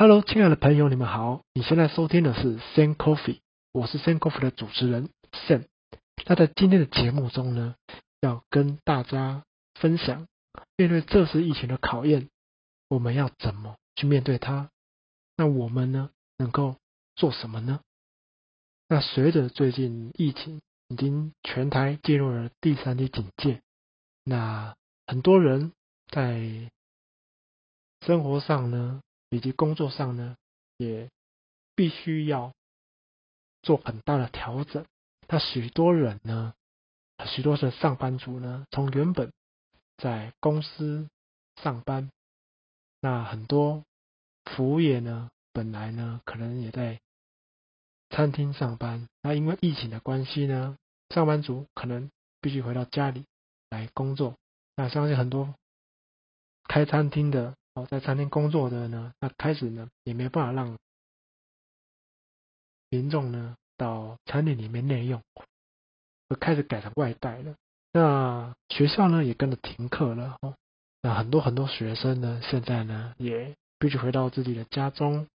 Hello，亲爱的朋友，你们好！你现在收听的是 Sen Coffee，我是 Sen Coffee 的主持人 Sen。那在今天的节目中呢，要跟大家分享，面对这次疫情的考验，我们要怎么去面对它？那我们呢，能够做什么呢？那随着最近疫情已经全台进入了第三级警戒，那很多人在生活上呢，以及工作上呢，也必须要做很大的调整。那许多人呢，许多的上班族呢，从原本在公司上班，那很多服务业呢，本来呢，可能也在餐厅上班。那因为疫情的关系呢，上班族可能必须回到家里来工作。那相信很多开餐厅的。哦，在餐厅工作的呢，那开始呢也没办法让民众呢到餐厅里面内用，就开始改成外带了。那学校呢也跟着停课了哦。那很多很多学生呢，现在呢也必须回到自己的家中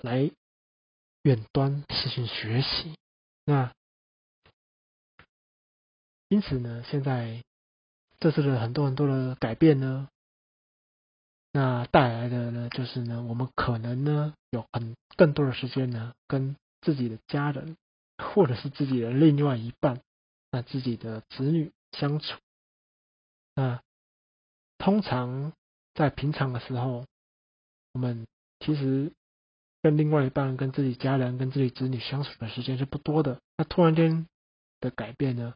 来远端实行学习。那因此呢，现在这次的很多很多的改变呢。那带来的呢，就是呢，我们可能呢有很更多的时间呢，跟自己的家人，或者是自己的另外一半，那自己的子女相处。那通常在平常的时候，我们其实跟另外一半、跟自己家人、跟自己子女相处的时间是不多的。那突然间的改变呢，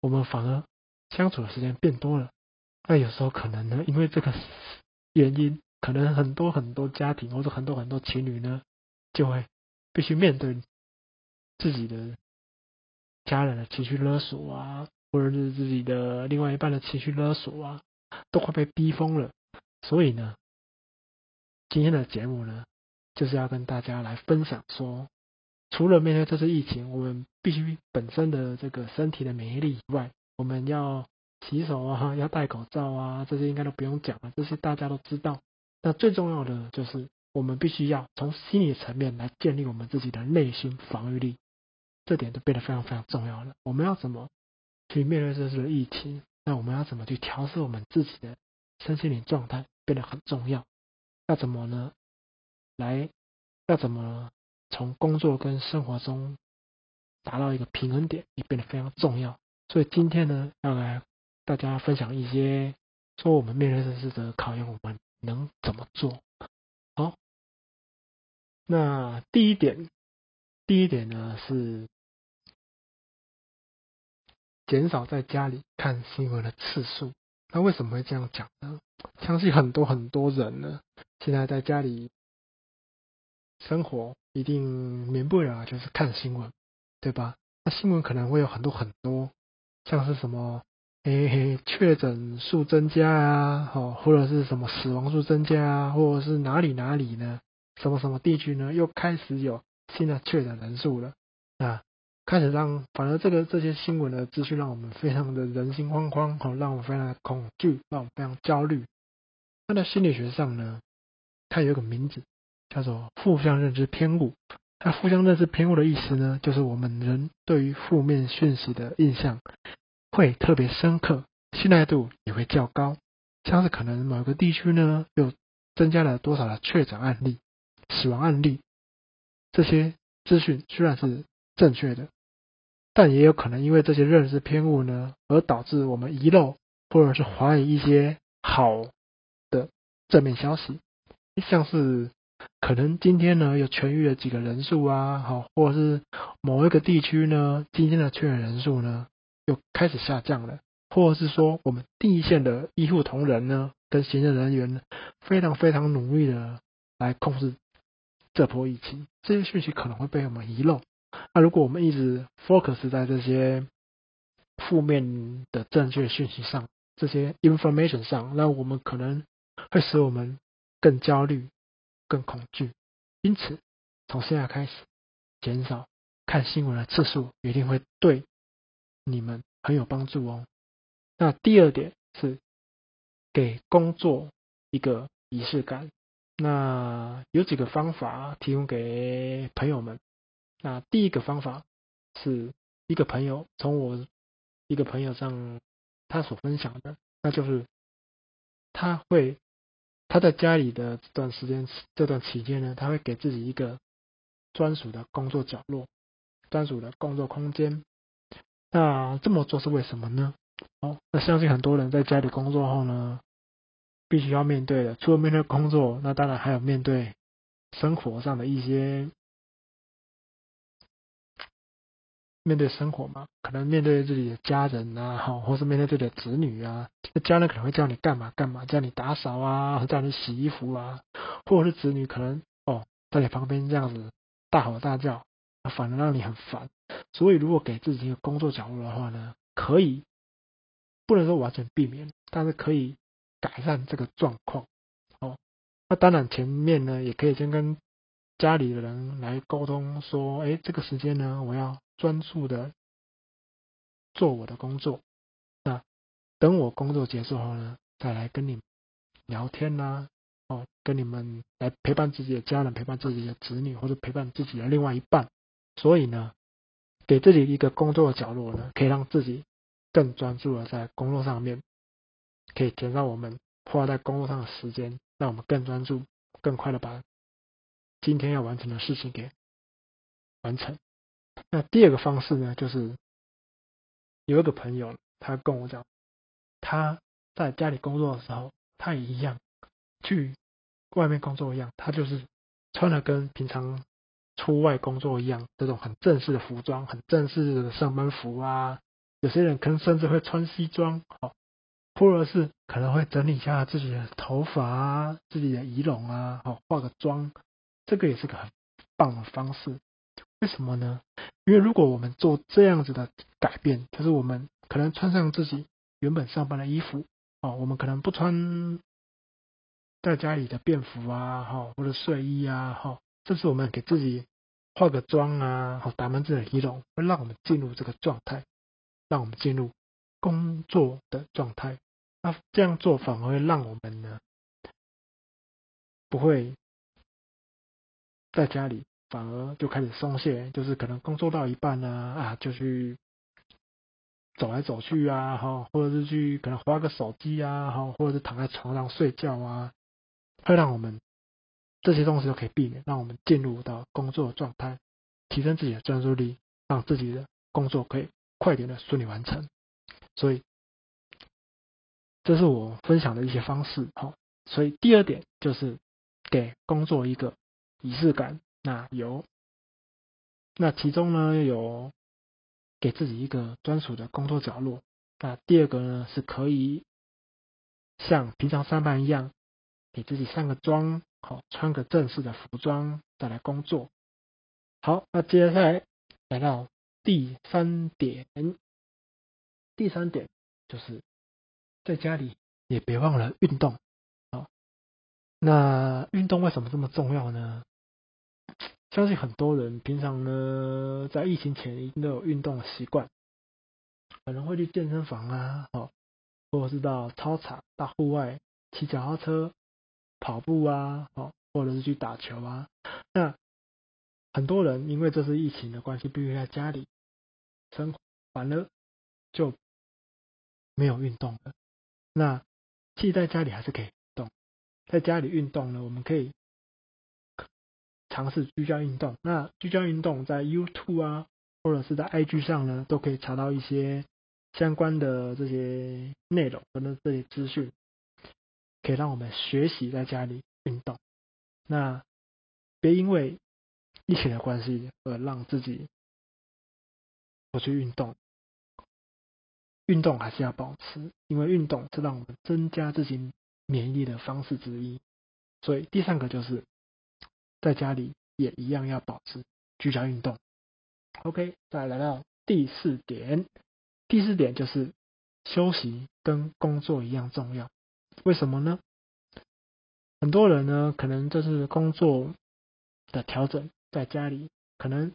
我们反而相处的时间变多了。那有时候可能呢，因为这个。原因可能很多很多家庭或者很多很多情侣呢，就会必须面对自己的家人的情绪勒索啊，或者是自己的另外一半的情绪勒索啊，都快被逼疯了。所以呢，今天的节目呢，就是要跟大家来分享说，除了面对这次疫情，我们必须本身的这个身体的免疫力以外，我们要。洗手啊，要戴口罩啊，这些应该都不用讲了，这些大家都知道。那最重要的就是，我们必须要从心理层面来建立我们自己的内心防御力，这点都变得非常非常重要了。我们要怎么去面对这次的疫情？那我们要怎么去调试我们自己的身心灵状态，变得很重要。要怎么呢？来，要怎么从工作跟生活中达到一个平衡点，也变得非常重要。所以今天呢，要来。大家分享一些，说我们面对这次的考验，我们能怎么做？好，那第一点，第一点呢是减少在家里看新闻的次数。那为什么会这样讲呢？相信很多很多人呢，现在在家里生活，一定免不了就是看新闻，对吧？那新闻可能会有很多很多，像是什么？诶嘿，确诊数增加啊，好，或者是什么死亡数增加啊，或者是哪里哪里呢？什么什么地区呢？又开始有新的确诊人数了啊，开始让反而这个这些新闻的资讯让我们非常的人心惶惶，好，让我们非常的恐惧，让我们非常焦虑。那在心理学上呢，它有一个名字叫做负向认知偏误。那负向认知偏误的意思呢，就是我们人对于负面讯息的印象。会特别深刻，信赖度也会较高。像是可能某个地区呢，又增加了多少的确诊案例、死亡案例，这些资讯虽然是正确的，但也有可能因为这些认知偏误呢，而导致我们遗漏或者是怀疑一些好的正面消息。像是可能今天呢有痊愈了几个人数啊，好，或者是某一个地区呢今天的确诊人数呢。又开始下降了，或者是说，我们第一线的医护同仁呢，跟行政人员呢，非常非常努力的来控制这波疫情，这些讯息可能会被我们遗漏。那如果我们一直 focus 在这些负面的正确讯息上，这些 information 上，那我们可能会使我们更焦虑、更恐惧。因此，从现在开始，减少看新闻的次数，一定会对。你们很有帮助哦。那第二点是给工作一个仪式感。那有几个方法提供给朋友们。那第一个方法是一个朋友从我一个朋友上他所分享的，那就是他会他在家里的这段时间这段期间呢，他会给自己一个专属的工作角落、专属的工作空间。那这么做是为什么呢？哦，那相信很多人在家里工作后呢，必须要面对的，除了面对工作，那当然还有面对生活上的一些，面对生活嘛，可能面对自己的家人啊，哈，或是面对自己的子女啊，那家人可能会叫你干嘛干嘛，叫你打扫啊，叫你洗衣服啊，或者是子女可能哦在你旁边这样子大吼大叫，反而让你很烦。所以，如果给自己一个工作角落的话呢，可以。不能说完全避免，但是可以改善这个状况。哦，那当然前面呢，也可以先跟家里的人来沟通，说，哎，这个时间呢，我要专注的做我的工作。那等我工作结束后呢，再来跟你聊天呐，哦，跟你们来陪伴自己的家人，陪伴自己的子女，或者陪伴自己的另外一半。所以呢，给自己一个工作的角落呢，可以让自己。更专注的在工作上面，可以减少我们花在工作上的时间，让我们更专注、更快的把今天要完成的事情给完成。那第二个方式呢，就是有一个朋友，他跟我讲，他在家里工作的时候，他也一样去外面工作一样，他就是穿的跟平常出外工作一样，这种很正式的服装，很正式的上班服啊。有些人可能甚至会穿西装，好，或者是可能会整理一下自己的头发啊，自己的仪容啊，好，化个妆，这个也是个很棒的方式。为什么呢？因为如果我们做这样子的改变，就是我们可能穿上自己原本上班的衣服，哦，我们可能不穿在家里的便服啊，哈，或者睡衣啊，哈，这是我们给自己化个妆啊，好，打扮自己的仪容，会让我们进入这个状态。让我们进入工作的状态，那这样做反而会让我们呢，不会在家里反而就开始松懈，就是可能工作到一半呢啊，就去走来走去啊，哈，或者是去可能划个手机啊，哈，或者是躺在床上睡觉啊，会让我们这些东西都可以避免，让我们进入到工作状态，提升自己的专注力，让自己的工作可以。快点的顺利完成，所以这是我分享的一些方式。好，所以第二点就是给工作一个仪式感。那有，那其中呢有给自己一个专属的工作角落。那第二个呢是可以像平常上班一样，给自己上个妆，好穿个正式的服装再来工作。好，那接下来来到。第三点，第三点就是在家里也别忘了运动啊。那运动为什么这么重要呢？相信很多人平常呢，在疫情前一定都有运动的习惯，可能会去健身房啊，哦，或者是到操场、到户外骑脚踏车、跑步啊，哦，或者是去打球啊。那很多人因为这是疫情的关系，必须在家里。生活完了就没有运动了。那既在家里还是可以动，在家里运动呢，我们可以尝试居家运动。那居家运动在 YouTube 啊，或者是在 IG 上呢，都可以查到一些相关的这些内容和这些资讯，可以让我们学习在家里运动。那别因为疫情的关系而让自己。不去运动，运动还是要保持，因为运动是让我们增加自己免疫力的方式之一。所以第三个就是在家里也一样要保持居家运动。OK，再来到第四点，第四点就是休息跟工作一样重要。为什么呢？很多人呢，可能这是工作的调整，在家里可能。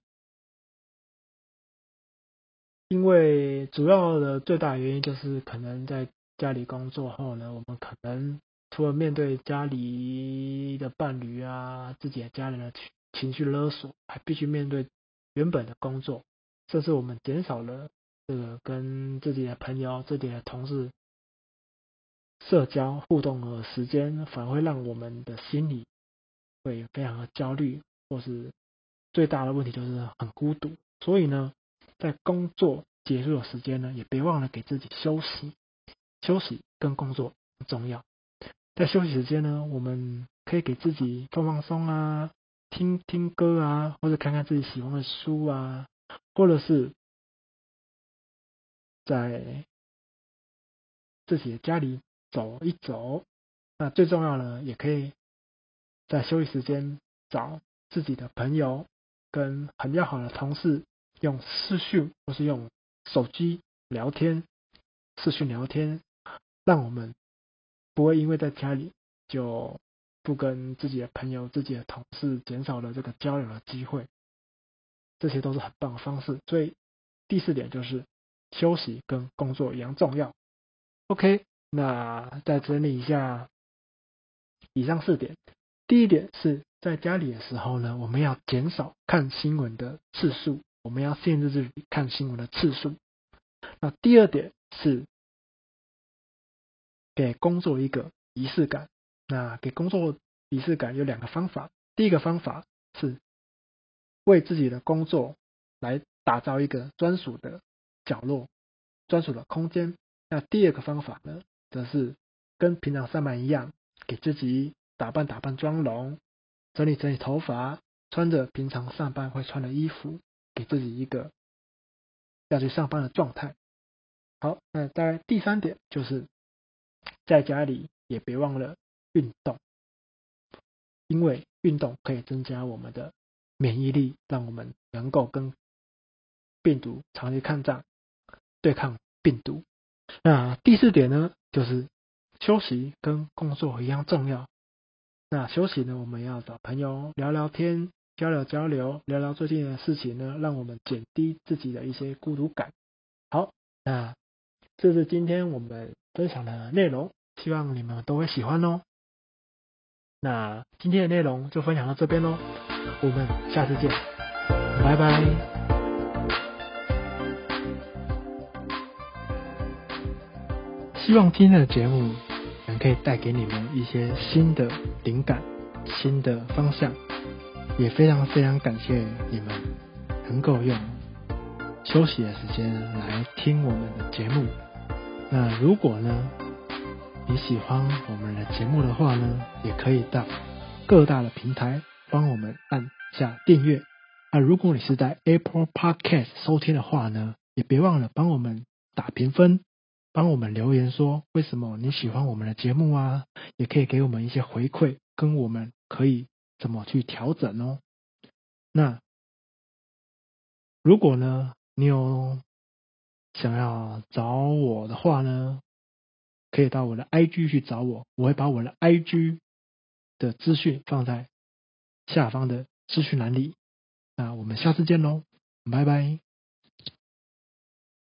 因为主要的最大原因就是可能在家里工作后呢，我们可能除了面对家里的伴侣啊、自己的家人的情情绪勒索，还必须面对原本的工作，甚至我们减少了这个跟自己的朋友、自己的同事社交互动的时间，反而会让我们的心里会非常的焦虑，或是最大的问题就是很孤独。所以呢，在工作结束的时间呢，也别忘了给自己休息，休息跟工作很重要。在休息时间呢，我们可以给自己放放松啊，听听歌啊，或者看看自己喜欢的书啊，或者是在自己的家里走一走。那最重要呢，也可以在休息时间找自己的朋友跟很要好的同事用视讯或是用手机聊天，视讯聊天，让我们。不会因为在家里就不跟自己的朋友、自己的同事减少了这个交流的机会，这些都是很棒的方式。所以第四点就是休息跟工作一样重要。OK，那再整理一下以上四点。第一点是在家里的时候呢，我们要减少看新闻的次数，我们要限制自己看新闻的次数。那第二点是。给工作一个仪式感。那给工作仪式感有两个方法。第一个方法是为自己的工作来打造一个专属的角落、专属的空间。那第二个方法呢，则是跟平常上班一样，给自己打扮打扮妆容，整理整理头发，穿着平常上班会穿的衣服，给自己一个要去上班的状态。好，那在第三点就是。在家里也别忘了运动，因为运动可以增加我们的免疫力，让我们能够跟病毒长期抗战，对抗病毒。那第四点呢，就是休息跟工作一样重要。那休息呢，我们要找朋友聊聊天，交流交流，聊聊最近的事情呢，让我们减低自己的一些孤独感。好，那这是今天我们分享的内容。希望你们都会喜欢哦。那今天的内容就分享到这边喽，我们下次见，拜拜。希望今天的节目能可以带给你们一些新的灵感、新的方向，也非常非常感谢你们能够用休息的时间来听我们的节目。那如果呢？你喜欢我们的节目的话呢，也可以到各大的平台帮我们按下订阅。啊，如果你是在 Apple Podcast 收听的话呢，也别忘了帮我们打评分，帮我们留言说为什么你喜欢我们的节目啊，也可以给我们一些回馈，跟我们可以怎么去调整哦。那如果呢，你有想要找我的话呢？可以到我的 IG 去找我，我会把我的 IG 的资讯放在下方的资讯栏里。那我们下次见喽，拜拜。